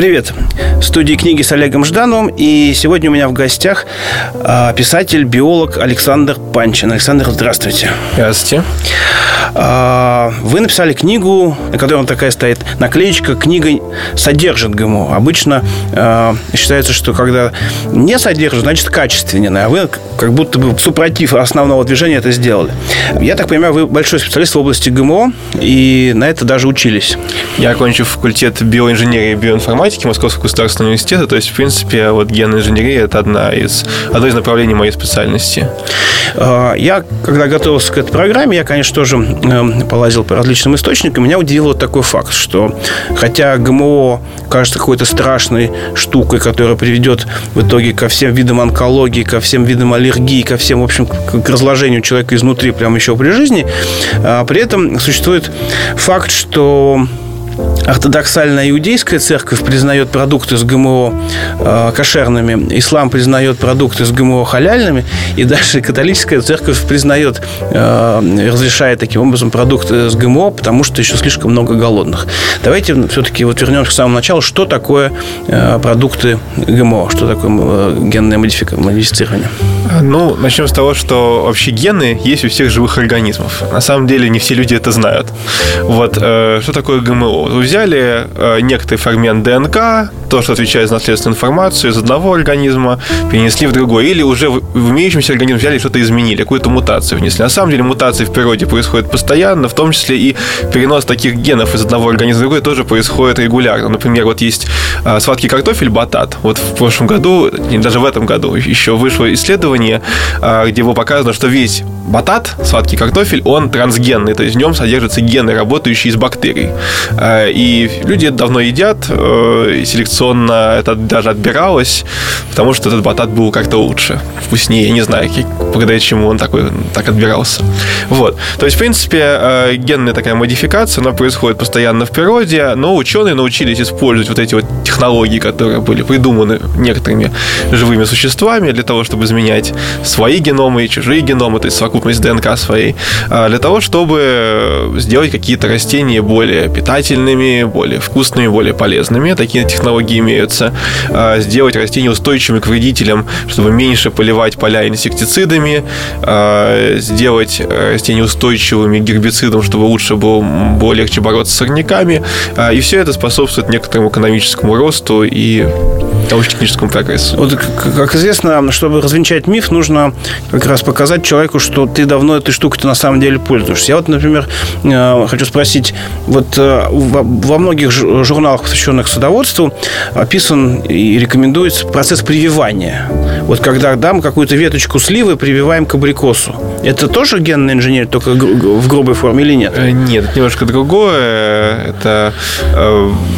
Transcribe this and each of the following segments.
Привет. В студии книги с Олегом Ждановым. И сегодня у меня в гостях а, писатель, биолог Александр Панчин. Александр, здравствуйте. Здравствуйте. А, вы написали книгу, на которой вот такая стоит наклеечка «Книга содержит ГМО». Обычно э, считается, что когда не содержит, значит качественнее. А вы как будто бы супротив основного движения это сделали. Я так понимаю, вы большой специалист в области ГМО и на это даже учились. Я окончил факультет биоинженерии и биоинформатики Московского государственного университета. То есть, в принципе, вот генная инженерия – это одна из, одно из направлений моей специальности. Я, когда готовился к этой программе, я, конечно, тоже Эм, полазил по различным источникам, меня удивил вот такой факт, что хотя ГМО кажется какой-то страшной штукой, которая приведет в итоге ко всем видам онкологии, ко всем видам аллергии, ко всем, в общем, к разложению человека изнутри прямо еще при жизни, а при этом существует факт, что ортодоксальная иудейская церковь признает продукты с ГМО э, кошерными, ислам признает продукты с ГМО халяльными, и даже католическая церковь признает, э, разрешает таким образом продукты с ГМО, потому что еще слишком много голодных. Давайте все-таки вот вернемся к самому началу. Что такое э, продукты ГМО? Что такое э, генное модифицирование? Ну, начнем с того, что вообще гены есть у всех живых организмов. На самом деле не все люди это знают. Вот, э, что такое ГМО? Взяли э, некоторый фрагмент ДНК, то, что отвечает за наследственную информацию из одного организма, перенесли в другой. Или уже в имеющемся организме взяли что-то изменили, какую-то мутацию внесли. На самом деле мутации в природе происходят постоянно, в том числе и перенос таких генов из одного организма в другой тоже происходит регулярно. Например, вот есть э, сладкий картофель батат. Вот в прошлом году, даже в этом году еще вышло исследование, э, где было показано, что весь батат, сладкий картофель, он трансгенный, то есть в нем содержатся гены, работающие из бактерий. Э, и люди это давно едят, э, селекционно это даже отбиралось, потому что этот батат был как-то лучше, вкуснее, я не знаю, благодаря чему он такой, так отбирался. Вот. То есть, в принципе, э, генная такая модификация, она происходит постоянно в природе, но ученые научились использовать вот эти вот технологии, которые были придуманы некоторыми живыми существами для того, чтобы изменять свои геномы и чужие геномы, то есть совокупность ДНК своей, для того, чтобы сделать какие-то растения более питательными, более вкусными, более полезными. Такие технологии имеются. А, сделать растения устойчивыми к вредителям, чтобы меньше поливать поля инсектицидами. А, сделать растения устойчивыми к гербицидам, чтобы лучше было, было легче бороться с сорняками. А, и все это способствует некоторому экономическому росту и научно-техническому прогрессу. Вот, как известно, чтобы развенчать миф, нужно как раз показать человеку, что ты давно этой штукой-то на самом деле пользуешься. Я вот, например, э, хочу спросить, вот э, во многих журналах, посвященных садоводству, описан и рекомендуется процесс прививания. Вот когда да, мы какую-то веточку сливы прививаем к абрикосу. Это тоже генная инженерия, только в грубой форме или нет? Э, нет, это немножко другое. Это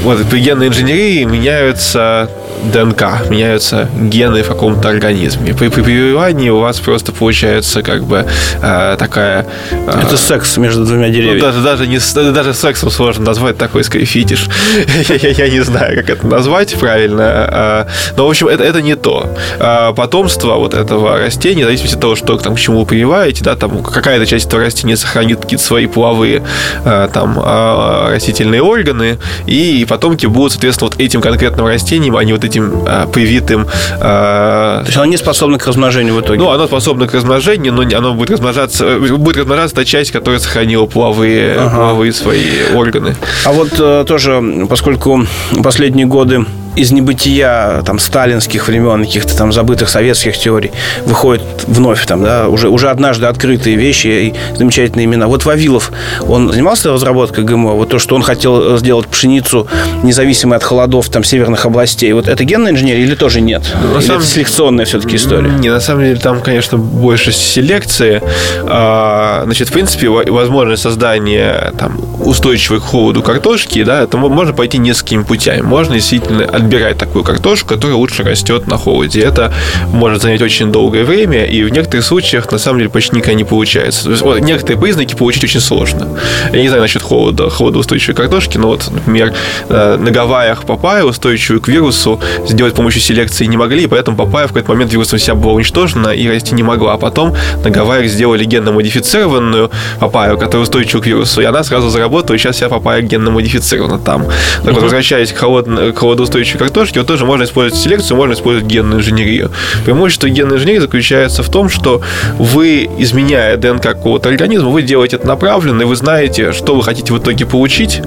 вот при генной инженерии меняются ДНК, меняются гены в каком-то организме. При прививании у вас просто получается как бы э, такая... Э, Это секс между двумя ну, деревьями. Ну, даже, даже, не, даже сексом сложно назвать такой скорее фетиш. я, я, не знаю, как это назвать правильно. Э, но, в общем, это, это не то. Э, потомство вот этого растения, в зависимости от того, что там, к чему вы прививаете, да, там какая-то часть этого растения сохранит какие-то свои половые э, там растительные органы, и потомки будут, соответственно, вот этим конкретным растением, а не вот этим э, привитым. Э, То есть оно не способно к размножению в итоге? Ну, оно способно к размножению, но оно будет размножаться, будет размножаться та часть, которая сохранила половые, ага. половые свои органы. А вот э, тоже, поскольку последние годы из небытия там сталинских времен, каких-то там забытых советских теорий выходят вновь там, да, уже, уже однажды открытые вещи и замечательные имена. Вот Вавилов, он занимался разработкой ГМО, вот то, что он хотел сделать пшеницу независимой от холодов там северных областей, вот это генная инженерия или тоже нет? Ну, или самом... это селекционная все-таки история? Не, на самом деле там, конечно, больше селекции. А, значит, в принципе, возможность создания там устойчивой к холоду картошки, да, это можно пойти несколькими путями. Можно действительно отбирать такую картошку, которая лучше растет на холоде. Это может занять очень долгое время, и в некоторых случаях на самом деле почти никогда не получается. То есть, вот, некоторые признаки получить очень сложно. Я не знаю насчет холода, холодоустойчивой картошки, но вот, например, э, на Гавайях папайя, устойчивую к вирусу, сделать с помощью селекции не могли, поэтому папайя в какой-то момент вирусом вся была уничтожена и расти не могла. А потом на Гавайях сделали генно-модифицированную папайю, которая устойчива к вирусу, и она сразу заработала, и сейчас вся папайя генно-модифицирована там. Так вот, возвращаясь к, холод... к холодоустойчивой картошке, вот тоже можно использовать селекцию, можно использовать генную инженерию. Преимущество генной инженерии заключается в том, что вы, изменяя ДНК какого-то организма, вы делаете это направленно, и вы знаете, что вы хотите в итоге получить,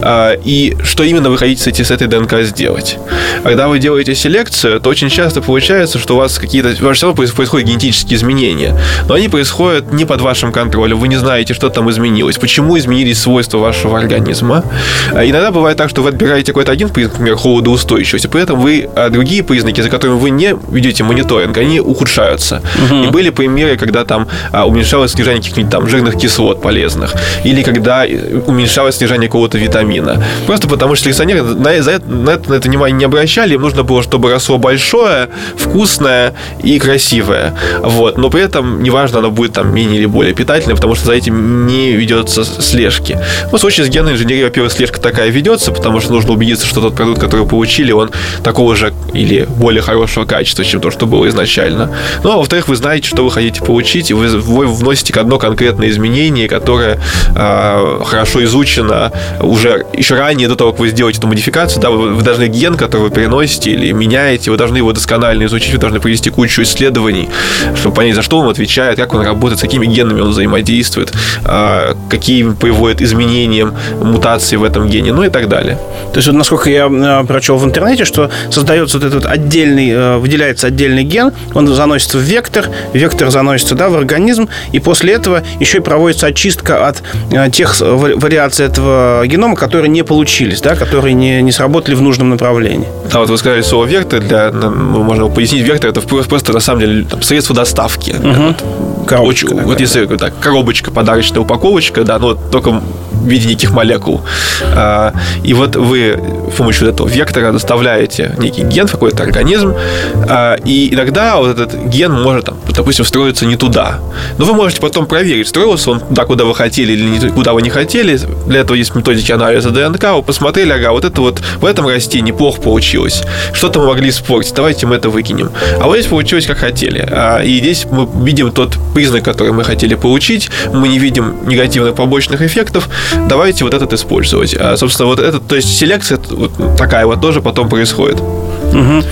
а, и что именно вы хотите с этой ДНК сделать. Когда вы делаете селекцию, то очень часто получается, что у вас какие-то... У вас все равно происходят генетические изменения, но они происходят не под вашим контролем. Вы не знаете, что там изменилось, почему изменились свойства вашего организма. А иногда бывает так, что вы отбираете какой-то один например, холодоустойчивости, при этом вы а другие признаки, за которыми вы не ведете мониторинг, они ухудшаются. Угу. И были примеры, когда там а, уменьшалось содержание каких-нибудь там жирных кислот полезных, или когда уменьшалось содержание какого-то витамина. Просто потому что селекционеры на, на, на, это, на это внимание не обращали, им нужно было, чтобы росло большое, вкусное и красивое. Вот. Но при этом неважно, оно будет там менее или более питательное, потому что за этим не ведется слежки. Ну, в случае с генной инженерией, во-первых, слежка такая ведется, потому что нужно убедиться, что тот продукт, который вы получили, он такого же или более хорошего качества, чем то, что было изначально. Ну, а во-вторых, вы знаете, что вы хотите получить, и вы, вы вносите одно конкретное изменение, которое э, хорошо изучено уже еще ранее, до того, как вы сделаете эту модификацию, да, вы, вы должны ген, который вы переносите или меняете, вы должны его досконально изучить, вы должны провести кучу исследований, чтобы понять, за что он отвечает, как он работает, с какими генами он взаимодействует, э, какие приводят изменениям, мутации в этом гене, ну и так далее. То есть, вот, насколько я э, прочел в интернете, что создается вот этот отдельный, э, выделяется отдельный ген, он заносится в вектор, вектор заносится да, в организм, и после этого еще и проводится очистка от э, тех вариаций этого генома, которые не получились, да, которые не, не сработали в нужном направлении. Да, вот вы сказали слово вектор, для, ну, можно пояснить, вектор это просто на самом деле там, средство доставки. Угу. Коробочка. Очень, вот если так, коробочка, подарочная упаковочка, да, но только в виде неких молекул. А, и вот вы с помощью этого вектора доставляете некий ген в какой-то организм, а, и иногда вот этот ген может, там, допустим, встроиться не туда. Но вы можете потом проверить, встроился он туда, куда вы хотели или куда вы не хотели. Для этого есть методики анализа ДНК. Вы посмотрели, ага, вот это вот в этом растении плохо получилось. Что-то мы могли испортить, давайте мы это выкинем. А вот здесь получилось, как хотели. А, и здесь мы видим тот признак, который мы хотели получить. Мы не видим негативных побочных эффектов. Давайте вот этот использовать. А, собственно, вот этот, то есть селекция вот такая вот тоже потом происходит. Угу.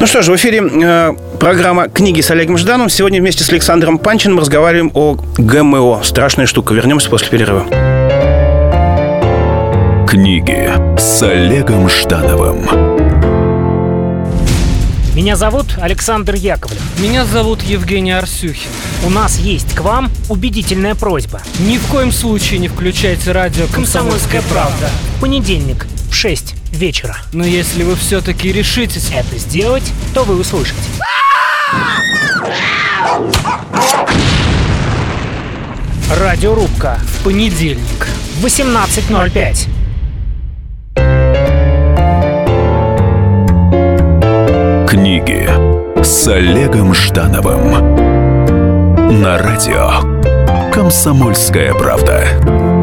Ну что ж, в эфире э, программа «Книги с Олегом Ждановым». Сегодня вместе с Александром Панчиным разговариваем о ГМО. Страшная штука. Вернемся после перерыва. Книги с Олегом Ждановым. Меня зовут Александр Яковлев. Меня зовут Евгений Арсюхин. У нас есть к вам убедительная просьба. Ни в коем случае не включайте радио «Комсомольская правда». Понедельник в 6 вечера. Но если вы все-таки решитесь это сделать, то вы услышите. Радиорубка в понедельник в 18.05. Книги с Олегом Ждановым на радио «Комсомольская правда».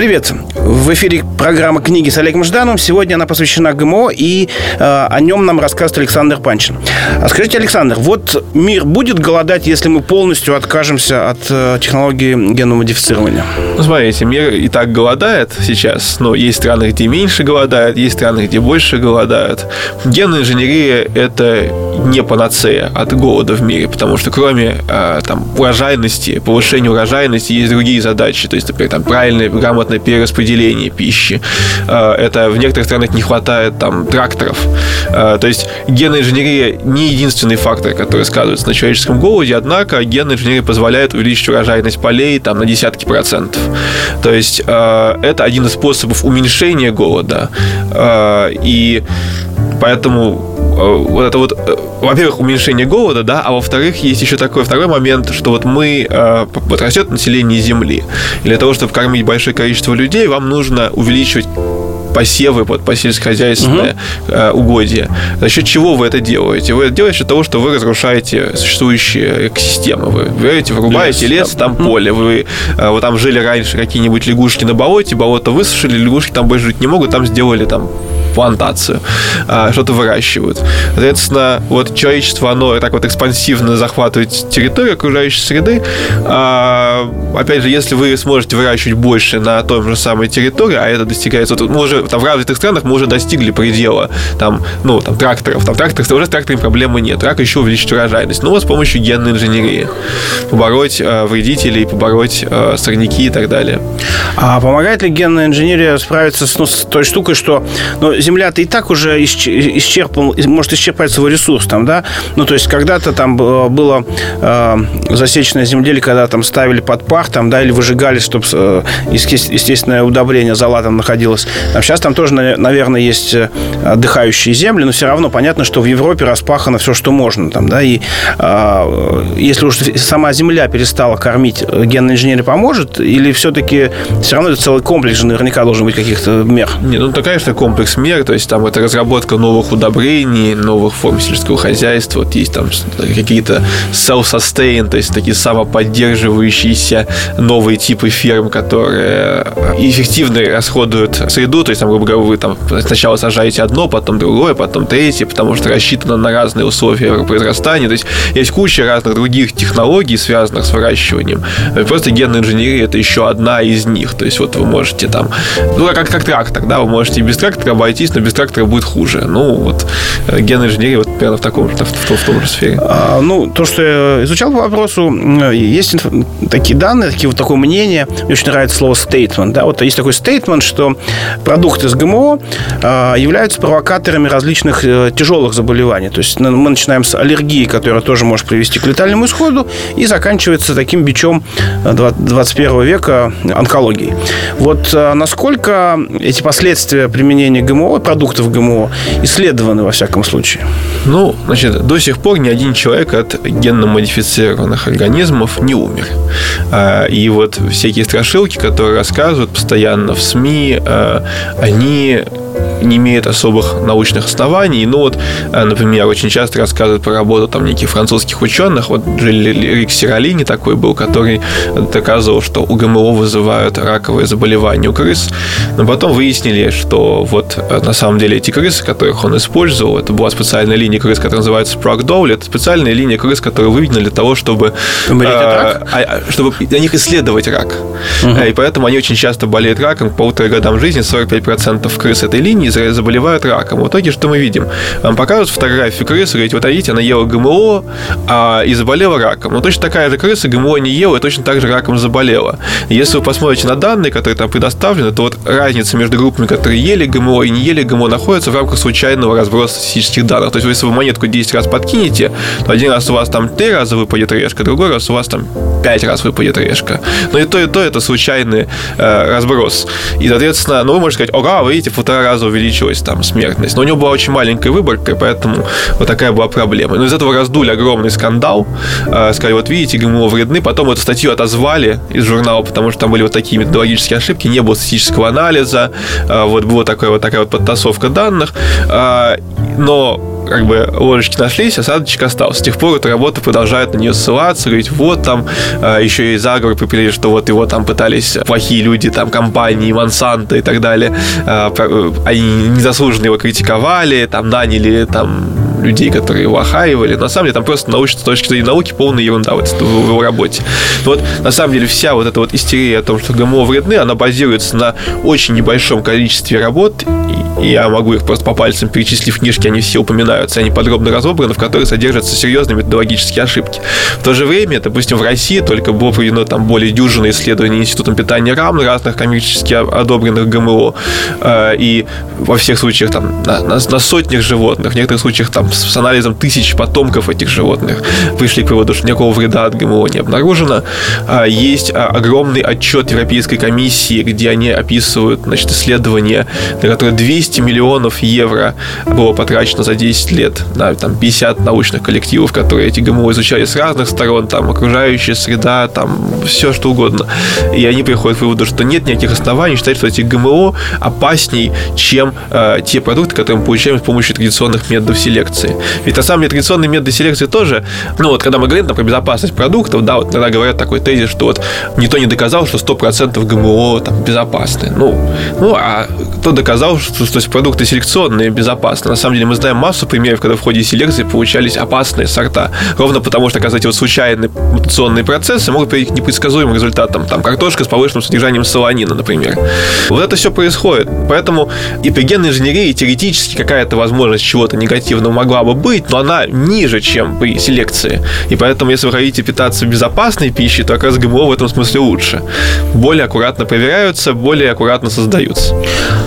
Привет. В эфире программа «Книги с Олегом Ждановым». Сегодня она посвящена ГМО, и э, о нем нам расскажет Александр Панчин. А скажите, Александр, вот мир будет голодать, если мы полностью откажемся от э, технологии генного модифицирования? Ну, смотрите, мир и так голодает сейчас, но есть страны, где меньше голодает, есть страны, где больше голодают. Генная инженерия – это не панацея от голода в мире, потому что кроме э, там, урожайности, повышения урожайности, есть другие задачи, то есть, например, там, правильное, грамотное перераспределение пищи. Э, это в некоторых странах не хватает там тракторов. Э, то есть генная инженерия не единственный фактор, который сказывается на человеческом голоде, однако генная инженерия позволяет увеличить урожайность полей там, на десятки процентов. То есть э, это один из способов уменьшения голода. И поэтому вот это вот, во-первых, уменьшение голода, да, а во-вторых, есть еще такой второй момент, что вот мы, вот растет население Земли. И для того, чтобы кормить большое количество людей, вам нужно увеличивать посевы под по сельскохозяйственное угу. угодье. За счет чего вы это делаете? Вы это делаете за счет того, что вы разрушаете существующие экосистемы. Вы берете, вырубаете лес, лес там поле. Вы, вы там жили раньше какие-нибудь лягушки на болоте, болото высушили, лягушки там больше жить не могут, там сделали там плантацию, а, что-то выращивают. Соответственно, вот человечество, оно так вот экспансивно захватывает территорию окружающей среды. А, опять же, если вы сможете выращивать больше на той же самой территории, а это достигается, вот мы уже там, в развитых странах мы уже достигли предела там, ну, там, тракторов. Там тракторы, уже с тракторами проблемы нет. Как еще увеличить урожайность? Ну, вот с помощью генной инженерии. Побороть э, вредителей, побороть э, сорняки и так далее. А помогает ли генная инженерия справиться с, ну, с той штукой, что ну, Земля-то и так уже исчерпал, может исчерпать свой ресурс там, да? Ну, то есть когда-то там было э, засеченное земледелие, когда там ставили под пар, там, да, или выжигали, чтобы э, естественное удобрение зола там находилось. Там сейчас там тоже, наверное, есть э, отдыхающие земли, но все равно понятно, что в Европе распахано все, что можно там, да, и э, если уж сама земля перестала кормить, э, генная инженерия поможет, или все-таки все равно это целый комплекс же наверняка должен быть каких-то мер? Не, ну, такая же комплекс мер, мер, то есть там это разработка новых удобрений, новых форм сельского хозяйства, вот есть там какие-то self-sustain, то есть такие самоподдерживающиеся новые типы ферм, которые эффективно расходуют среду, то есть там, грубо говоря, вы там сначала сажаете одно, потом другое, потом третье, потому что рассчитано на разные условия произрастания, то есть есть куча разных других технологий, связанных с выращиванием. Просто генная инженерия это еще одна из них, то есть вот вы можете там, ну как, как трактор, да, вы можете без трактора обойтись обойтись, но без трактора будет хуже. Ну, вот э, генная инженерия вот примерно в таком же, в, в, в том же сфере. А, ну, то, что я изучал по вопросу, есть такие данные, такие, вот такое мнение, мне очень нравится слово statement, да, вот есть такой statement, что продукты с ГМО а, являются провокаторами различных э, тяжелых заболеваний. То есть мы начинаем с аллергии, которая тоже может привести к летальному исходу, и заканчивается таким бичом 21 э, века онкологией. Вот насколько эти последствия применения ГМО продуктов ГМО исследованы, во всяком случае? Ну, значит, до сих пор ни один человек от генно-модифицированных организмов не умер. А, и вот всякие страшилки, которые рассказывают постоянно в СМИ, а, они не имеет особых научных оснований. Ну вот, э, например, очень часто рассказывают про работу там неких французских ученых. Вот Рик Сиролини такой был, который доказывал, что у ГМО вызывают раковые заболевания у крыс. Но потом выяснили, что вот на самом деле эти крысы, которых он использовал, это была специальная линия крыс, которая называется Sprague Dowell. Это специальная линия крыс, которые выведены для того, чтобы, э, а, чтобы для них исследовать рак. Угу. И поэтому они очень часто болеют раком. К полутора годам жизни 45% крыс этой линии заболевают раком. В итоге что мы видим? Вам показывают фотографию крысы, говорите, вот видите, она ела ГМО а, и заболела раком. Но точно такая же крыса ГМО не ела и точно так же раком заболела. Если вы посмотрите на данные, которые там предоставлены, то вот разница между группами, которые ели ГМО и не ели ГМО, находится в рамках случайного разброса статистических данных. То есть, если вы монетку 10 раз подкинете, то один раз у вас там 3 раза выпадет решка, другой раз у вас там 5 раз выпадет решка. Но и то, и то это случайный э, разброс. И, соответственно, ну, вы можете сказать, ага, вы видите, в полтора раза увеличилась там смертность. Но у него была очень маленькая выборка, поэтому вот такая была проблема. Но из этого раздули огромный скандал. Э, сказали, вот видите, ГМО вредны. Потом эту статью отозвали из журнала, потому что там были вот такие методологические ошибки, не было статистического анализа, э, вот была такая вот такая вот подтасовка данных. Э, но как бы ложечки нашлись, осадочек остался. С тех пор эта работа продолжает на нее ссылаться, говорить, вот там э, еще и заговор припилили, что вот его там пытались плохие люди, там компании, Монсанто и так далее, э, э, они незаслуженно его критиковали, там наняли там людей, которые его охаивали. На самом деле там просто научно, с точки зрения науки полная ерунда вот в его работе. Но вот на самом деле вся вот эта вот истерия о том, что ГМО вредны, она базируется на очень небольшом количестве работ. И я могу их просто по пальцам перечислив книжки, они все упоминаются, они подробно разобраны, в которых содержатся серьезные методологические ошибки. В то же время, допустим, в России только было проведено там более дюжины исследований Институтом питания РАМ разных коммерчески одобренных ГМО. Э, и во всех случаях там на, на, на сотнях животных, в некоторых случаях там с анализом тысяч потомков этих животных пришли к выводу, что никакого вреда от ГМО не обнаружено. А, есть а, огромный отчет Европейской комиссии, где они описывают значит, исследования, на которые 200 200 миллионов евро было потрачено за 10 лет на там, 50 научных коллективов, которые эти ГМО изучали с разных сторон, там, окружающая среда, там, все что угодно. И они приходят к выводу, что нет никаких оснований считать, что эти ГМО опасней, чем э, те продукты, которые мы получаем с помощью традиционных методов селекции. Ведь на самом деле традиционные методы селекции тоже, ну вот когда мы говорим там, про безопасность продуктов, да, вот иногда говорят такой тезис, что вот никто не доказал, что 100% ГМО там безопасны. Ну, ну а кто доказал, что то есть, продукты селекционные безопасны? На самом деле мы знаем массу примеров, когда в ходе селекции получались опасные сорта. Ровно потому, что, кстати, вот случайные мутационные процессы могут привести к непредсказуемым результатам. Там картошка с повышенным содержанием солонина, например. Вот это все происходит. Поэтому и при генной инженерии теоретически какая-то возможность чего-то негативного могла бы быть, но она ниже, чем при селекции. И поэтому, если вы хотите питаться безопасной пищей, то как раз ГМО в этом смысле лучше. Более аккуратно проверяются, более аккуратно создаются.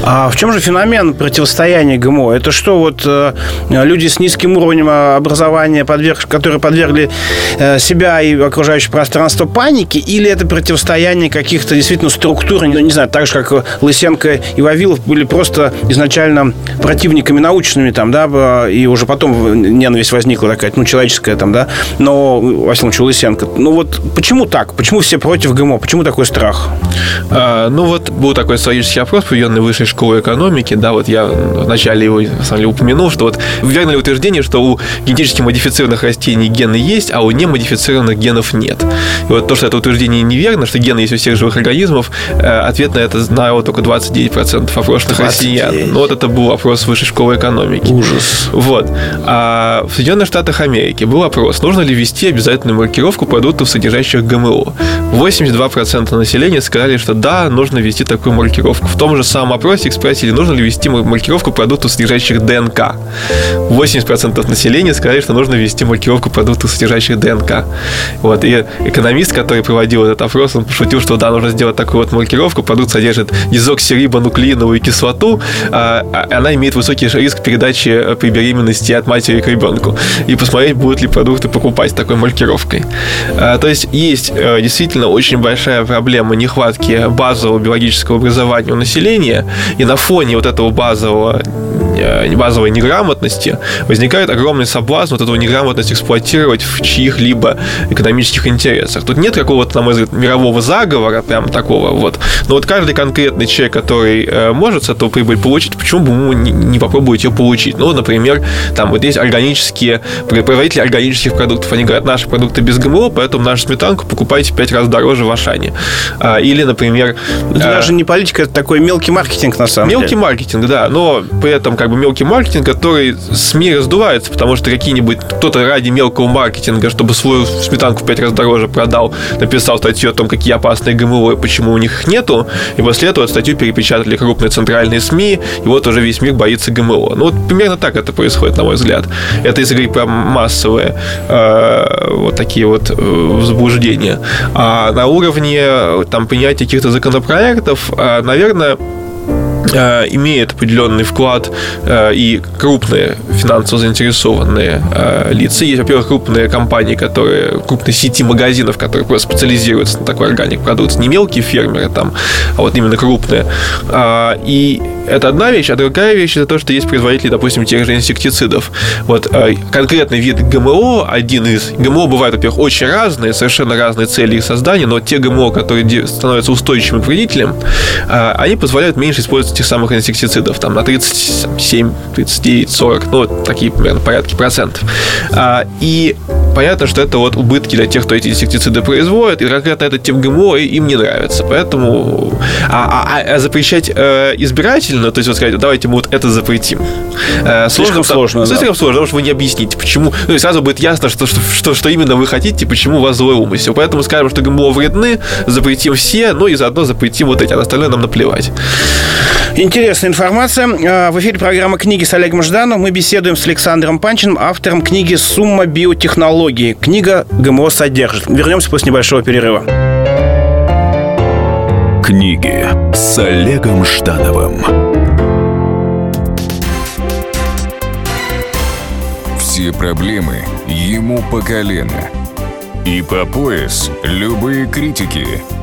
А в чем же феномен противостояния ГМО? Это что, вот э, люди с низким уровнем образования, подверг, которые подвергли э, себя и окружающее пространство панике, или это противостояние каких-то действительно структур, не, не знаю, так же, как Лысенко и Вавилов были просто изначально противниками научными, там, да, и уже потом ненависть возникла такая, ну, человеческая там, да, но, во всяком случае, Лысенко. Ну, вот почему так? Почему все против ГМО? Почему такой страх? А, ну, вот был такой социологический опрос, проведенный высшей школой экономики, да, вот я вначале его, на самом деле, упомянул, что вот верно ли утверждение, что у генетически модифицированных растений гены есть, а у немодифицированных генов нет. И вот то, что это утверждение неверно, что гены есть у всех живых организмов, э, ответ на это знало только 29% опрошенных 29. россиян. Ну, вот это был опрос высшей школы экономики. Ужас. Вот. А в Соединенных Штатах Америки был опрос, нужно ли ввести обязательную маркировку продуктов, содержащих ГМО. 82% населения сказали, что да, нужно ввести такую маркировку. В том же самом опросе их спросили, нужно ли ввести маркировку продуктов, содержащих ДНК. 80% населения сказали, что нужно ввести маркировку продуктов, содержащих ДНК. Вот. И экономист, который проводил этот опрос, он пошутил, что да, нужно сделать такую вот маркировку. Продукт содержит дезоксирибонуклеиновую кислоту, а, а она имеет высокий риск передачи э, при беременности от матери к ребенку. И посмотреть, будут ли продукты покупать с такой маркировкой. А, то есть есть э, действительно очень большая проблема нехватки базового биологического образования у населения, и на фоне вот этого базового базовой неграмотности возникает огромный соблазн вот эту неграмотность эксплуатировать в чьих-либо экономических интересах. Тут нет какого-то, на мой взгляд, мирового заговора, прям такого вот. Но вот каждый конкретный человек, который э, может с этого прибыль получить, почему бы ему не, попробовать ее получить? Ну, например, там вот есть органические, производители органических продуктов, они говорят, наши продукты без ГМО, поэтому нашу сметанку покупайте в 5 раз дороже в Ашане. А, или, например... Это даже не политика, это такой мелкий маркетинг, на самом мелкий деле. Мелкий маркетинг, да, но при этом как бы мелкий маркетинг, который СМИ раздувается, потому что какие-нибудь кто-то ради мелкого маркетинга, чтобы свою сметанку в 5 раз дороже продал, написал статью о том, какие опасные ГМО и почему у них нету, и после этого статью перепечатали крупные центральные СМИ, и вот уже весь мир боится ГМО. Ну, вот примерно так это происходит, на мой взгляд. Это если говорить про массовые э, вот такие вот э, возбуждения. А на уровне там принятия каких-то законопроектов, э, наверное, имеет определенный вклад э, и крупные финансово заинтересованные э, лица. Есть, во-первых, крупные компании, которые, крупные сети магазинов, которые просто специализируются на такой органик продукции. Не мелкие фермеры там, а вот именно крупные. И это одна вещь, а другая вещь это то, что есть производители, допустим, тех же инсектицидов. Вот конкретный вид ГМО, один из ГМО бывают, во-первых, очень разные, совершенно разные цели их создания, но те ГМО, которые становятся устойчивым к вредителям, они позволяют меньше использовать этих самых инсектицидов, там на 37, 39, 40, ну, вот такие примерно порядки процентов. А, и понятно, что это вот убытки для тех, кто эти инсектициды производит, и конкретно этот тип ГМО им не нравится. Поэтому а, а, а запрещать э, избирательно, то есть вот сказать, давайте мы вот это запретим. Э, слишком сложно. Да. Слишком сложно, потому что вы не объясните, почему. Ну и сразу будет ясно, что, что, что, что именно вы хотите, почему у вас злой умысел. Поэтому скажем, что ГМО вредны, запретим все, ну и заодно запретим вот эти, а остальное нам наплевать. Интересная информация. А, в эфире программа «Книги» с Олегом Ждановым. Мы беседуем с Александром Панчиным, автором книги «Сумма биотехнологии». Книга ГМО содержит. Вернемся после небольшого перерыва. Книги с Олегом Ждановым. Все проблемы ему по колено. И по пояс любые критики –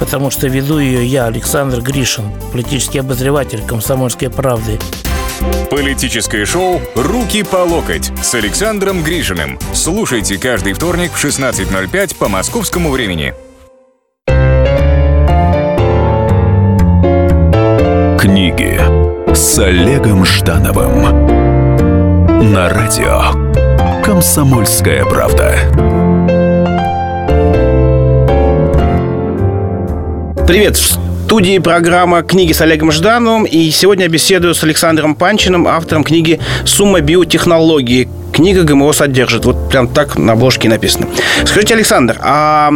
потому что веду ее я, Александр Гришин, политический обозреватель «Комсомольской правды». Политическое шоу «Руки по локоть» с Александром Гришиным. Слушайте каждый вторник в 16.05 по московскому времени. Книги с Олегом Ждановым на радио Комсомольская правда. Привет, студии программа «Книги с Олегом Ждановым». И сегодня я беседую с Александром Панчиным, автором книги «Сумма биотехнологии книга ГМО содержит. Вот прям так на обложке написано. Скажите, Александр, а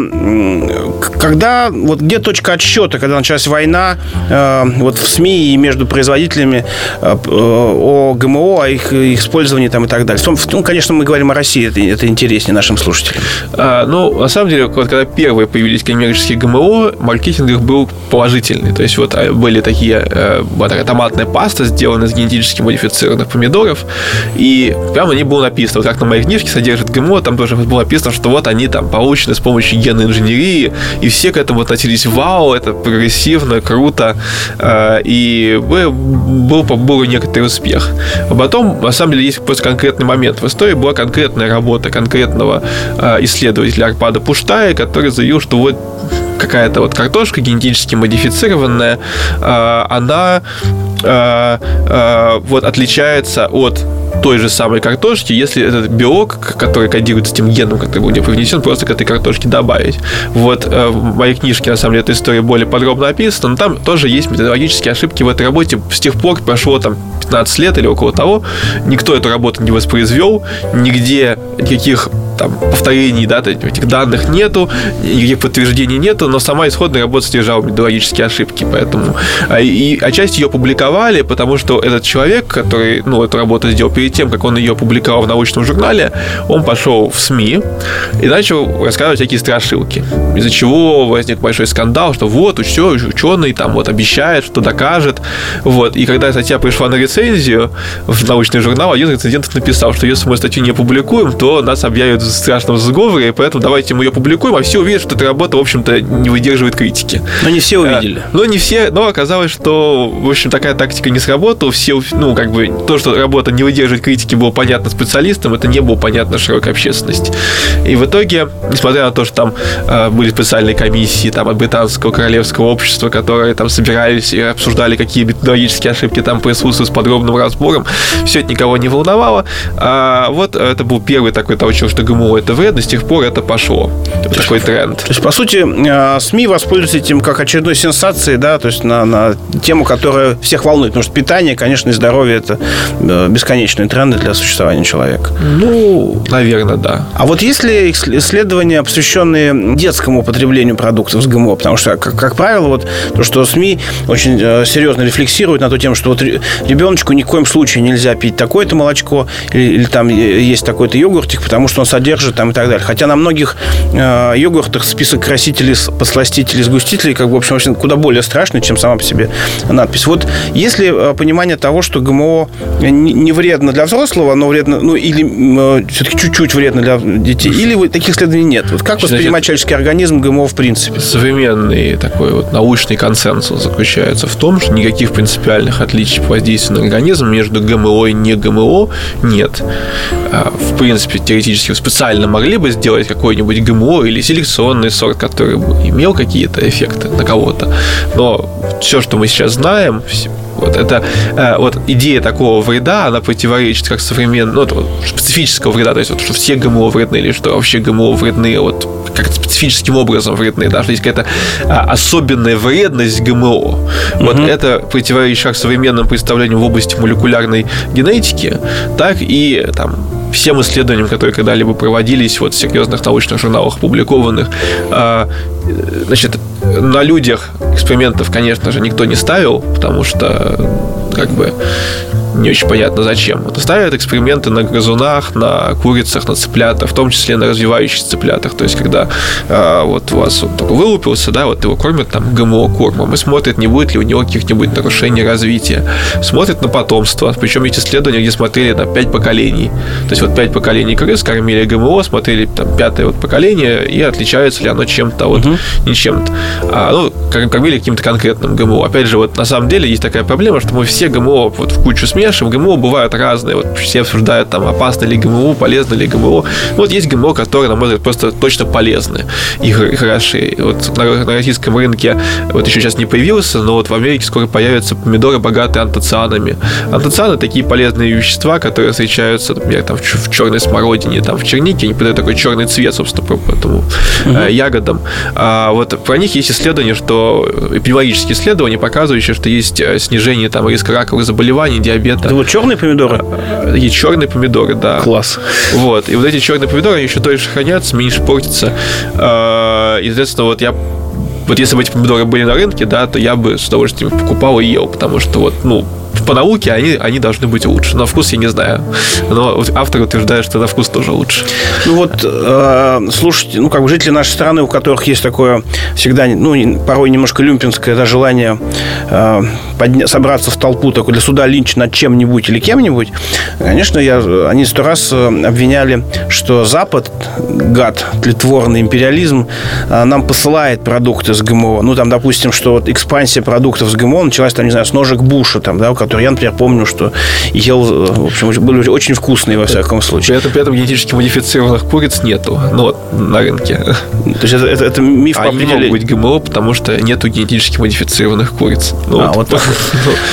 когда, вот где точка отсчета, когда началась война э, вот в СМИ и между производителями э, о ГМО, о их использовании там и так далее? Ну, конечно, мы говорим о России, это, это интереснее нашим слушателям. А, ну, на самом деле, вот когда первые появились коммерческие ГМО, маркетинг их был положительный. То есть вот а, были такие, э, такая томатная паста, сделанная из генетически модифицированных помидоров, и прямо они было написано, вот как на моей книжке содержит ГМО, там тоже было написано, что вот они там получены с помощью генной инженерии, и все к этому относились, вау, это прогрессивно, круто, э, и был, был некоторый успех. А потом, на самом деле, есть просто конкретный момент. В истории была конкретная работа конкретного э, исследователя Арпада Пуштая, который заявил, что вот какая-то вот картошка генетически модифицированная, э, она вот отличается от той же самой картошки, если этот белок, который кодируется тем геном, который был привнесен, просто к этой картошке добавить. Вот э, в моей книжке, на самом деле, эта история более подробно описана, но там тоже есть методологические ошибки в этой работе. С тех пор прошло там 15 лет или около того, никто эту работу не воспроизвел, нигде никаких там, повторений, да, этих данных нету, никаких подтверждений нету, но сама исходная работа содержала методологические ошибки, поэтому а, и отчасти ее публиковали, потому что этот человек, который, ну, эту работу сделал перед тем, как он ее опубликовал в научном журнале, он пошел в СМИ и начал рассказывать всякие страшилки, из-за чего возник большой скандал, что вот, все, ученый там вот обещает, что докажет, вот, и когда статья пришла на рецензию в научный журнал, один из рецензентов написал, что если мы статью не опубликуем, то нас объявят страшном сговоре, и поэтому давайте мы ее публикуем, а все увидят, что эта работа, в общем-то, не выдерживает критики. Но не все увидели. А, но не все, но оказалось, что, в общем, такая тактика не сработала, все, ну, как бы, то, что работа не выдерживает критики, было понятно специалистам, это не было понятно широкой общественности. И в итоге, несмотря на то, что там э, были специальные комиссии там, от британского королевского общества, которые там собирались и обсуждали, какие методологические ошибки там присутствуют с подробным разбором, все это никого не волновало. А вот это был первый такой толчок, что ГМО это вредно, с тех пор это пошло. Это такой тренд. То есть, по сути, э, СМИ воспользуются этим как очередной сенсацией, да, то есть на, на тему, которая всех волнует. Потому что питание, конечно, и здоровье это э, бесконечные тренды для существования человека. Ну, наверное, да. А вот есть ли исследования, посвященные детскому употреблению продуктов с ГМО? Потому что, как, как правило, вот то, что СМИ очень э, серьезно рефлексируют на ту тему, что вот ребеночку ни в коем случае нельзя пить такое-то молочко или, или там есть такой-то йогуртик, потому что он содержит там и так далее. Хотя на многих э, йогуртах список красителей, посластителей, сгустителей, как бы, в общем, очень куда более страшный, чем сама по себе надпись. Вот если э, понимание того, что ГМО не, не вредно для взрослого, но вредно, ну, или э, все-таки чуть-чуть вредно для детей, или вы, таких исследований нет. Вот как Значит, воспринимать человеческий организм ГМО в принципе? Современный такой вот научный консенсус заключается в том, что никаких принципиальных отличий по воздействию на организм между ГМО и не ГМО нет. А, в принципе, теоретически специально могли бы сделать какой-нибудь ГМО или селекционный сорт, который бы имел какие-то эффекты на кого-то. Но все, что мы сейчас знаем, вот это э, вот идея такого вреда, она противоречит как современному, ну, специфического вреда, то есть вот, что все ГМО вредны или что вообще ГМО вредны, вот как специфическим образом вредны, да, что есть какая-то а, особенная вредность ГМО. Mm-hmm. Вот это противоречит как современным представлениям в области молекулярной генетики, так и там всем исследованиям, которые когда-либо проводились вот, в серьезных научных журналах опубликованных. А, значит, на людях экспериментов, конечно же, никто не ставил, потому что как бы не очень понятно зачем. Вот ставят эксперименты на грызунах, на курицах, на цыплятах, в том числе на развивающихся цыплятах. То есть, когда э, вот у вас он только вылупился, да, вот его кормят там ГМО кормом и смотрят, не будет ли у него каких-нибудь нарушений развития. Смотрят на потомство. Причем есть исследования, где смотрели на 5 поколений. То есть, вот 5 поколений крыс кормили ГМО, смотрели там пятое вот поколение и отличается ли оно чем-то вот угу. не чем-то. А, ну, кормили каким-то конкретным ГМО. Опять же, вот на самом деле есть такая проблема, что мы все ГМО вот в кучу смешиваем. ГМО бывают разные. Вот все обсуждают, там, опасно ли ГМО, полезно ли ГМО. Вот есть ГМО, которые, на мой взгляд, просто точно полезны и, и хороши. Вот на, на российском рынке вот еще сейчас не появился, но вот в Америке скоро появятся помидоры, богатые антоцианами. Антоцианы такие полезные вещества, которые встречаются, например, там, в, в черной смородине, там, в чернике, они придают такой черный цвет, собственно, по этому угу. э, ягодам. А вот про них есть исследования, что эпидемиологические исследования, показывающие, что есть э, снижение там риска раковых заболеваний, диабета. Это вот черные помидоры? И черные помидоры, да. Класс. Вот. И вот эти черные помидоры еще дольше хранятся, меньше портятся. А, и, соответственно, вот я вот если бы эти помидоры были на рынке, да, то я бы с удовольствием покупал и ел, потому что вот, ну, по науке они, они должны быть лучше. На вкус я не знаю. Но автор утверждает, что на вкус тоже лучше. Ну вот, э, слушайте, ну как бы жители нашей страны, у которых есть такое всегда, ну, порой немножко люмпинское да, желание э, подня- собраться в толпу такой для суда линч над чем-нибудь или кем-нибудь, конечно, я, они сто раз э, обвиняли, что Запад, гад, тлетворный империализм, э, нам посылает продукты с ГМО. Ну, там, допустим, что вот экспансия продуктов с ГМО началась, там, не знаю, с ножек Буша, там, да, у которые я, например, помню, что ел, э, в общем, были очень вкусные, во всяком случае. При этом, при этом генетически модифицированных куриц нету, ну, вот, на рынке. То есть это, это, это миф Они не могут быть ГМО, потому что нету генетически модифицированных куриц. Ну, а, вот, вот,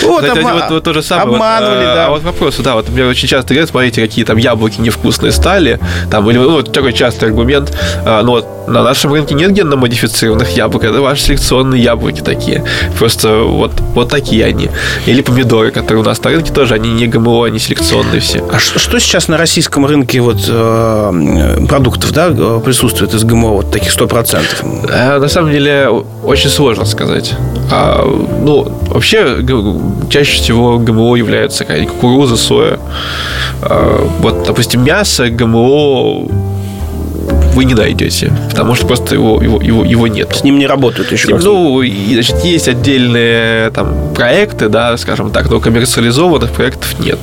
вот, вот, вот то же самое. Обманывали, вот, да. А вот вопрос, да, вот, например, очень часто говорят, смотрите, какие там яблоки невкусные стали, там, или, ну, такой частый аргумент, а, ну, вот, на нашем рынке нет генно-модифицированных яблок, это ваши селекционные яблоки такие. Просто вот, вот такие они. Или помидоры, которые у нас на рынке тоже, они не ГМО, они селекционные все. А что сейчас на российском рынке вот э, продуктов, да, присутствует из ГМО, вот таких 100%? А, на самом деле, очень сложно сказать. А, ну, вообще, чаще всего ГМО является кукуруза, соя. А, вот, допустим, мясо ГМО вы не найдете, потому что просто его, его, его, его нет. С ним не работают еще. Ну, и, значит, есть отдельные там проекты, да, скажем так, но коммерциализованных проектов нет.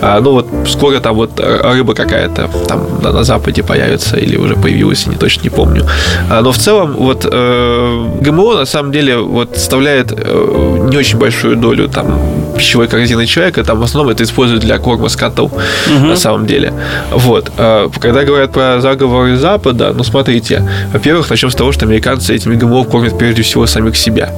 А, ну, вот скоро там вот рыба какая-то там на, на Западе появится или уже появилась, я не точно не помню. А, но в целом вот э, ГМО на самом деле вот составляет э, не очень большую долю там пищевой корзины человека, там в основном это используют для корма скотов угу. на самом деле. Вот. А, когда говорят про заговоры Запада, Запада, ну, смотрите, во-первых, начнем с того, что американцы этими ГМО кормят прежде всего самих себя.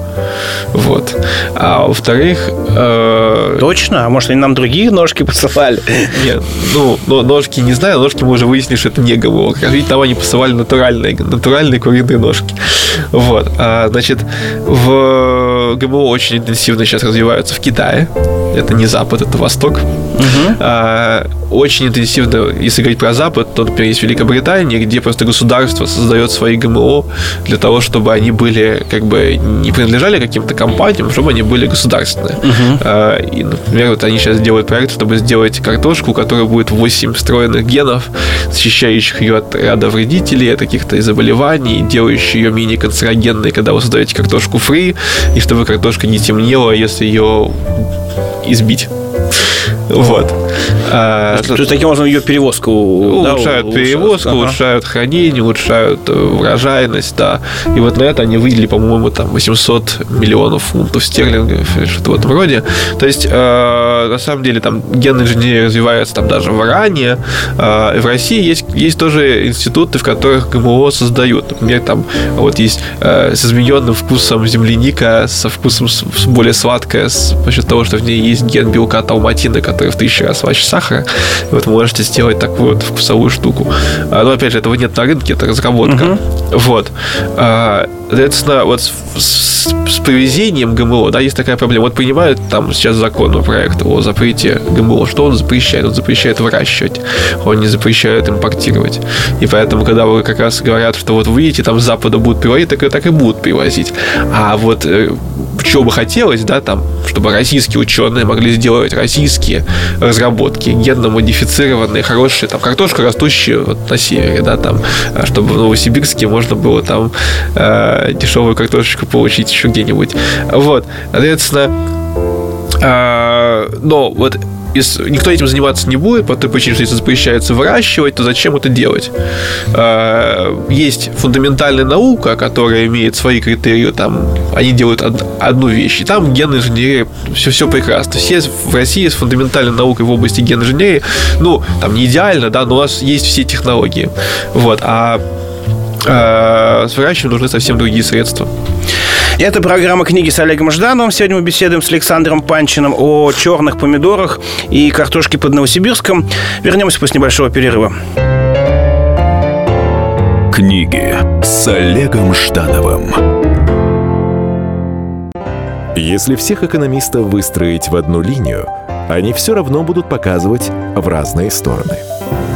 Вот. А во-вторых... Э... Точно? А может, они нам другие ножки посылали? Нет, ну, но ножки не знаю, ножки мы уже выяснили, что это не ГМО. Как видите, там они посылали натуральные, натуральные куриные ножки. Вот. А, значит, в ГМО очень интенсивно сейчас развиваются в Китае. Это не Запад, это Восток. Угу. А, очень интенсивно, если говорить про Запад, то, например, есть Великобритания, где просто государство создает свои ГМО для того, чтобы они были, как бы, не принадлежали каким-то компаниям, чтобы они были государственные. Uh-huh. И, например, вот они сейчас делают проект, чтобы сделать картошку, у которой будет 8 встроенных генов, защищающих ее от ряда вредителей, от каких-то заболеваний, делающих ее менее канцерогенной, когда вы создаете картошку фри, и чтобы картошка не темнела, если ее избить. Вот. А, То есть, таким образом, ее перевозку улучшают да, перевозку, ага. улучшают хранение, улучшают э, урожайность, да. И вот на это они выделили, по-моему, там 800 миллионов фунтов стерлингов, что-то в этом роде. То есть, э, на самом деле, там генная инженерия развивается там даже в Иране. Э, в России есть, есть тоже институты, в которых ГМО создают. Например, там вот есть э, с измененным вкусом земляника, со вкусом более сладкая, с, за счет того, что в ней есть ген белка талматина, который в тысячу раз слаще сахара. И вот можете сделать такую вот вкусовую штуку. А, но опять же, этого нет на рынке, это разработка. Угу. Вот. А, соответственно, вот с, с, с привезением ГМО, да, есть такая проблема. Вот принимают там сейчас закон проект о запрете ГМО. Что он запрещает? Он запрещает выращивать. Он не запрещает импортировать. И поэтому, когда вы как раз говорят, что вот вы видите, там с Запада будут привозить, так, так и будут привозить. А вот э, чего бы хотелось, да, там, чтобы российские ученые могли сделать российские разработки, генно-модифицированные, хорошие, там, картошка растущая вот на севере, да, там, а чтобы в Новосибирске можно было там э, дешевую картошечку получить еще где-нибудь. Вот, соответственно, э, но вот если никто этим заниматься не будет, по той причине, что если запрещается выращивать, то зачем это делать? А, есть фундаментальная наука, которая имеет свои критерии, там, они делают одну вещь, и там генная инженерия, все, все прекрасно. Все в России с фундаментальной наукой в области генной инженерии, ну, там, не идеально, да, но у нас есть все технологии. Вот, а, а с выращиванием нужны совсем другие средства. Это программа «Книги с Олегом Ждановым». Сегодня мы беседуем с Александром Панчиным о черных помидорах и картошке под Новосибирском. Вернемся после небольшого перерыва. Книги с Олегом Ждановым. Если всех экономистов выстроить в одну линию, они все равно будут показывать в разные стороны.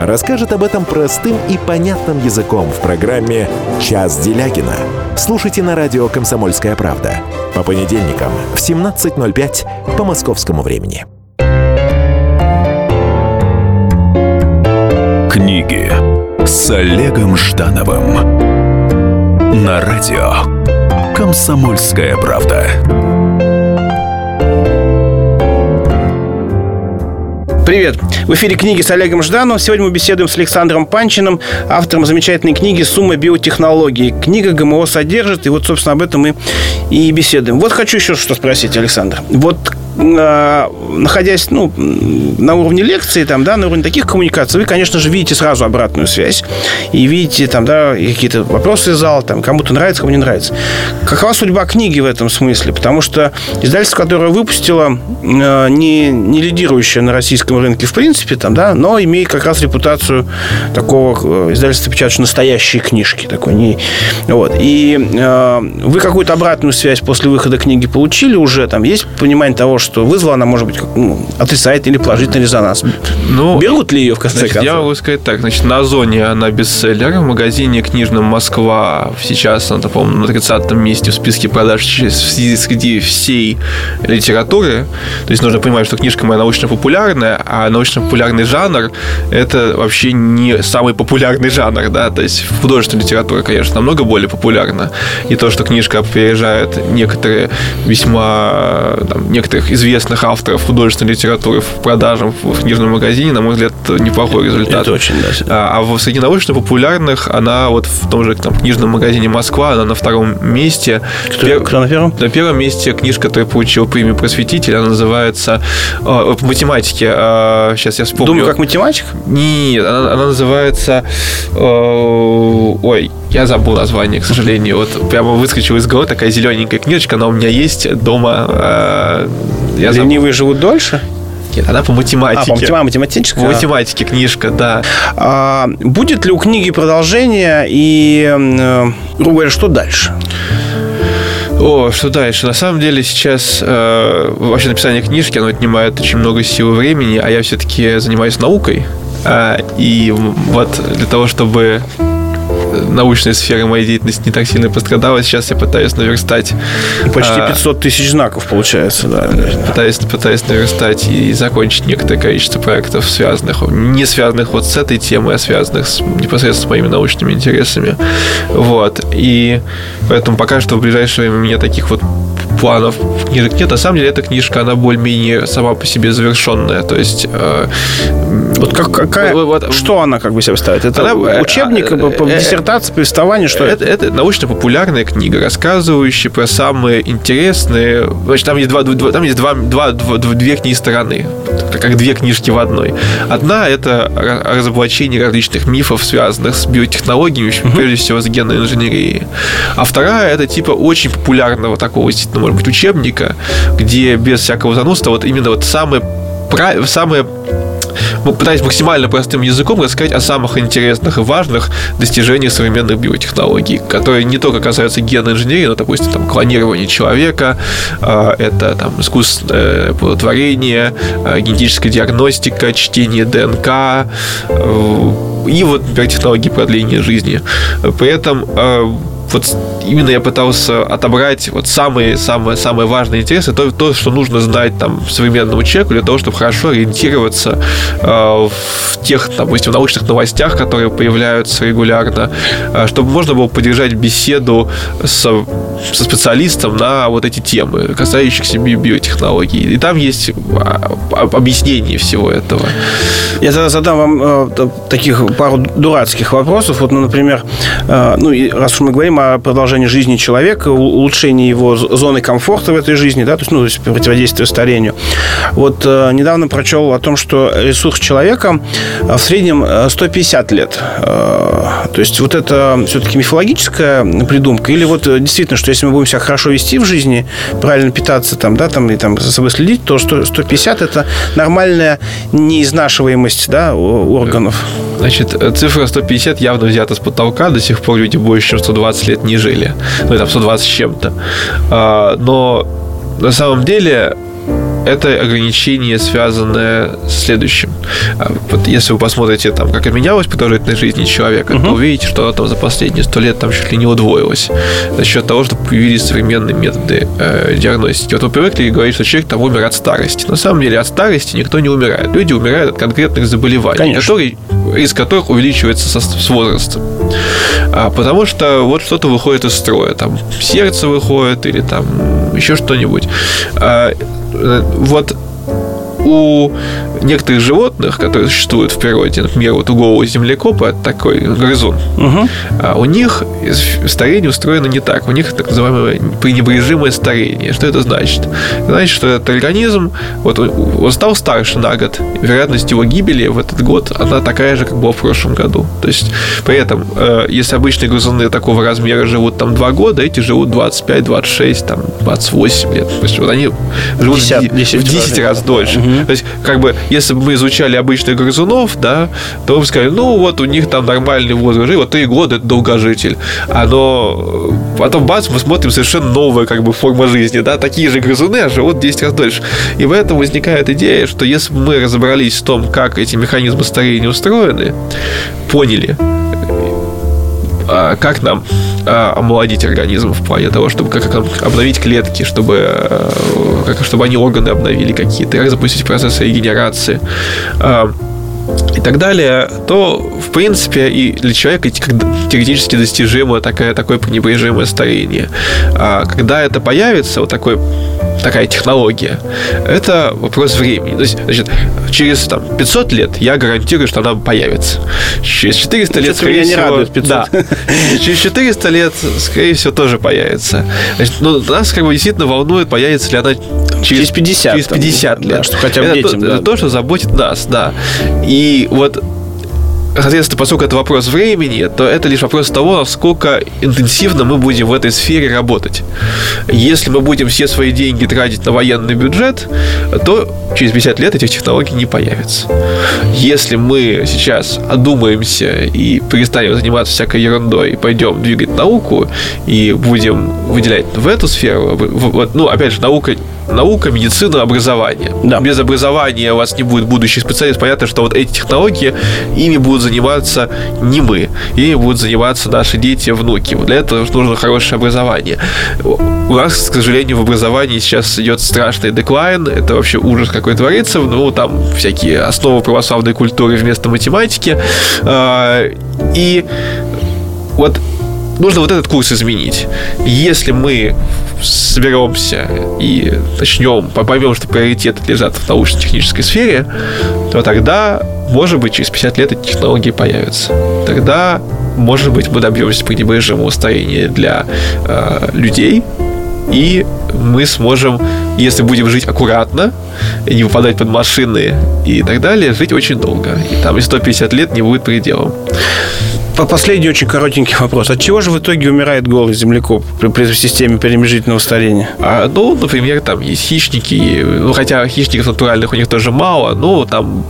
расскажет об этом простым и понятным языком в программе «Час Делягина». Слушайте на радио «Комсомольская правда» по понедельникам в 17.05 по московскому времени. Книги с Олегом Ждановым на радио Комсомольская правда. Привет! В эфире книги с Олегом Ждановым. Сегодня мы беседуем с Александром Панчиным, автором замечательной книги «Сумма биотехнологий». Книга ГМО содержит, и вот, собственно, об этом мы и беседуем. Вот хочу еще что спросить, Александр. Вот находясь ну, на уровне лекции, там, да, на уровне таких коммуникаций, вы, конечно же, видите сразу обратную связь и видите там, да, какие-то вопросы из зала, там, кому-то нравится, кому не нравится. Какова судьба книги в этом смысле? Потому что издательство, которое выпустило, а, не, не лидирующее на российском рынке в принципе, там, да, но имеет как раз репутацию такого э, издательства, печатающего настоящие книжки. Такой, не, вот. И э, вы какую-то обратную связь после выхода книги получили уже? Там есть понимание того, что что вызвала она, может быть, ну, отрицательный или положительный резонанс. Ну, Берут ли ее, в конце значит, концов? Я могу сказать так. Значит, на Озоне она бестселлер. В магазине книжном «Москва» сейчас она, по-моему, на 30 месте в списке продаж среди всей литературы. То есть нужно понимать, что книжка моя научно-популярная, а научно-популярный жанр – это вообще не самый популярный жанр, да, то есть художественная литература, конечно, намного более популярна. И то, что книжка опережает некоторые весьма, там, некоторых известных авторов художественной литературы в продажах в книжном магазине, на мой взгляд, неплохой результат. Это очень, да. А, а в среди научно-популярных она вот в том же там, книжном магазине Москва, она на втором месте. Кто, Пер... кто на первом? На первом месте книжка, которая получила премию просветителя, она называется э, по математике. Э, сейчас я вспомню. Думаю, как математик? Нет, она, она называется... Э, ой, я забыл название, к сожалению. Вот прямо выскочил из головы такая зелененькая книжечка, она у меня есть дома. Э, я Ленивые живут дольше? Нет, она по математике. А, по математической? По математике книжка, да. А, будет ли у книги продолжение и, э, грубо говоря, что дальше? О, что дальше? На самом деле сейчас э, вообще написание книжки, оно отнимает очень много сил и времени, а я все-таки занимаюсь наукой. Э, и вот для того, чтобы научная сфера моей деятельности не так сильно пострадала. Сейчас я пытаюсь наверстать. Почти 500 а, тысяч знаков получается, да. Пытаюсь, пытаюсь наверстать и закончить некоторое количество проектов, связанных, не связанных вот с этой темой, а связанных с, непосредственно с моими научными интересами. Вот. И поэтому пока что в ближайшее время у меня таких вот планов книжек нет. На самом деле, эта книжка, она более-менее сама по себе завершенная. То есть... Э, вот как, какая, вот, вот, что она как бы себя ставит? Это она, учебник, э, э, диссертация, повествование, что это? Это, это научно-популярная книга, рассказывающая про самые интересные... Значит, там есть, два, два, там есть два, два, два, две книги стороны, как две книжки в одной. Одна — это разоблачение различных мифов, связанных с биотехнологиями, прежде всего с генной инженерией. А вторая — это типа очень популярного такого, действительно, может быть, учебника, где без всякого занудства вот именно вот самые, самые мы пытаюсь максимально простым языком рассказать о самых интересных и важных достижениях современных биотехнологий, которые не только касаются генной инженерии, но, допустим, там, клонирование человека, а, это там искусственное плодотворение, а, генетическая диагностика, чтение ДНК, э, и вот, например, технологии продления жизни. При этом а, вот именно я пытался отобрать вот самые, самые, самые важные интересы, то, то, что нужно знать там современному человеку для того, чтобы хорошо ориентироваться э, в тех, допустим, научных новостях, которые появляются регулярно, э, чтобы можно было поддержать беседу с, со специалистом на вот эти темы, касающиеся би- биотехнологий. И там есть а, объяснение всего этого. Я тогда задам вам э, таких пару дурацких вопросов. Вот, ну, например, э, ну, раз уж мы говорим о продолжении жизни человека, улучшении его зоны комфорта в этой жизни, да, то есть, ну, то есть противодействие старению. Вот э, недавно прочел о том, что ресурс человека э, в среднем 150 лет. Э, то есть вот это все-таки мифологическая придумка или вот действительно, что если мы будем себя хорошо вести в жизни, правильно питаться там, да, там и там за собой следить, то 100, 150 это нормальная неизнашиваемость, да, органов. Значит, цифра 150 явно взята с потолка, до сих пор люди больше, чем 120 лет не жили. Ну, там 120 с чем-то. А, но на самом деле это ограничение, связанное с следующим. А, вот если вы посмотрите, там, как изменялась продолжительность жизни человека, uh-huh. то увидите, что она там за последние сто лет там чуть ли не удвоилась за счет того, что появились современные методы э, диагностики. Вот вы привыкли говорить, что человек там умер от старости. На самом деле от старости никто не умирает. Люди умирают от конкретных заболеваний, которые, из которых увеличивается со, с возрастом. А, потому что вот что-то выходит из строя. Там сердце выходит или там еще что-нибудь. А, вот у некоторых животных, которые существуют в природе, например, вот у голого землекопа, такой грызун, угу. а у них старение устроено не так. У них так называемое пренебрежимое старение. Что это значит? Это значит, что этот организм, вот он стал старше на год, вероятность его гибели в этот год, она такая же, как была в прошлом году. То есть, при этом, э, если обычные грызуны такого размера живут там 2 года, эти живут 25, 26, там, 28 лет. То есть, вот они живут 10, 10, в 10 раз дольше. Угу. То есть, как бы, если бы мы изучали обычных грызунов, да, то мы бы сказали, ну, вот у них там нормальный возраст, вот 3 года это долгожитель. Но потом бац, мы смотрим совершенно новая как бы форма жизни, да, такие же грызуны, а живут 10 раз дольше. И в этом возникает идея, что если бы мы разобрались в том, как эти механизмы старения устроены, поняли, как нам а, омолодить организм в плане того, чтобы как, обновить клетки, чтобы, а, как, чтобы они органы обновили какие-то, как запустить процессы регенерации и так далее, то, в принципе, и для человека теоретически достижимо такое, такое пренебрежимое старение. А когда это появится, вот такой такая технология, это вопрос времени. То есть, значит, через там, 500 лет я гарантирую, что она появится. Через 400 лет, скорее всего... радует 500. Да. Через 400 лет, скорее всего, тоже появится. Значит, ну, нас как бы действительно волнует, появится ли она через, через 50. Через 50 там, лет. Да, что хотя бы это детям. То, да. То, что заботит нас, да. И вот соответственно, поскольку это вопрос времени, то это лишь вопрос того, насколько интенсивно мы будем в этой сфере работать. Если мы будем все свои деньги тратить на военный бюджет, то через 50 лет этих технологий не появится. Если мы сейчас одумаемся и перестанем заниматься всякой ерундой, и пойдем двигать науку и будем выделять в эту сферу, ну, опять же, наука наука, медицина, образование. Да. Без образования у вас не будет будущих специалистов. Понятно, что вот эти технологии, ими будут заниматься не мы. Ими будут заниматься наши дети, внуки. Вот для этого нужно хорошее образование. У нас, к сожалению, в образовании сейчас идет страшный деклайн. Это вообще ужас какой творится. Ну, там всякие основы православной культуры вместо математики. А, и вот нужно вот этот курс изменить. Если мы соберемся и начнем, поймем, что приоритеты лежат в научно-технической сфере, то тогда, может быть, через 50 лет эти технологии появятся. Тогда, может быть, мы добьемся пренебрежимого устроения для э, людей, и мы сможем, если будем жить аккуратно, не выпадать под машины и так далее, жить очень долго. И там и 150 лет не будет пределом. Последний очень коротенький вопрос. От чего же в итоге умирает голый землекоп при, при системе перемежительного старения? А, ну, например, там есть хищники, ну, хотя хищников натуральных у них тоже мало, ну, там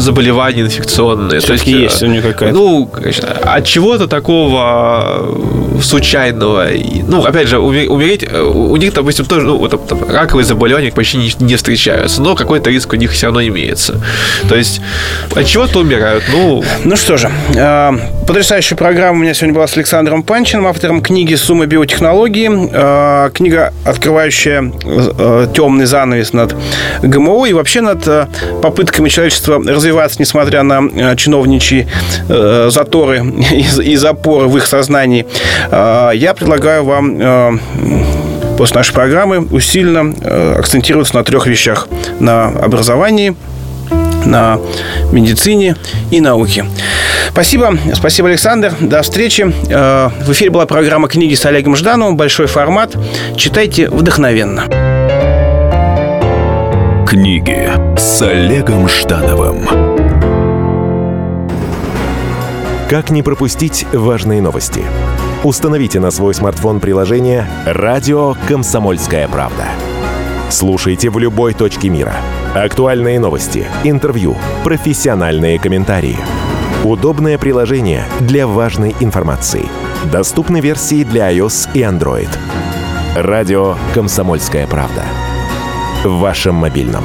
заболевания инфекционные. То есть, есть у них какая-то. Ну, конечно, от чего-то такого случайного. Ну, опять же, умереть, у них, допустим, тоже, ну, вот, там, раковые заболевания почти не, не встречаются, но какой-то риск у них все равно имеется. То есть от чего-то умирают. Ну, ну что же, потрясающая программа у меня сегодня была с Александром Панчиным, автором книги «Сумма биотехнологии». Книга, открывающая темный занавес над ГМО и вообще над попытками человечества развиваться, несмотря на чиновничьи заторы и запоры в их сознании. Я предлагаю вам после нашей программы усиленно акцентироваться на трех вещах. На образовании, на медицине и науке. Спасибо. Спасибо, Александр. До встречи. Э, в эфире была программа «Книги с Олегом Ждановым». Большой формат. Читайте вдохновенно. Книги с Олегом Ждановым. Как не пропустить важные новости? Установите на свой смартфон приложение «Радио Комсомольская правда». Слушайте в любой точке мира. Актуальные новости, интервью, профессиональные комментарии. Удобное приложение для важной информации. Доступны версии для iOS и Android. Радио «Комсомольская правда». В вашем мобильном.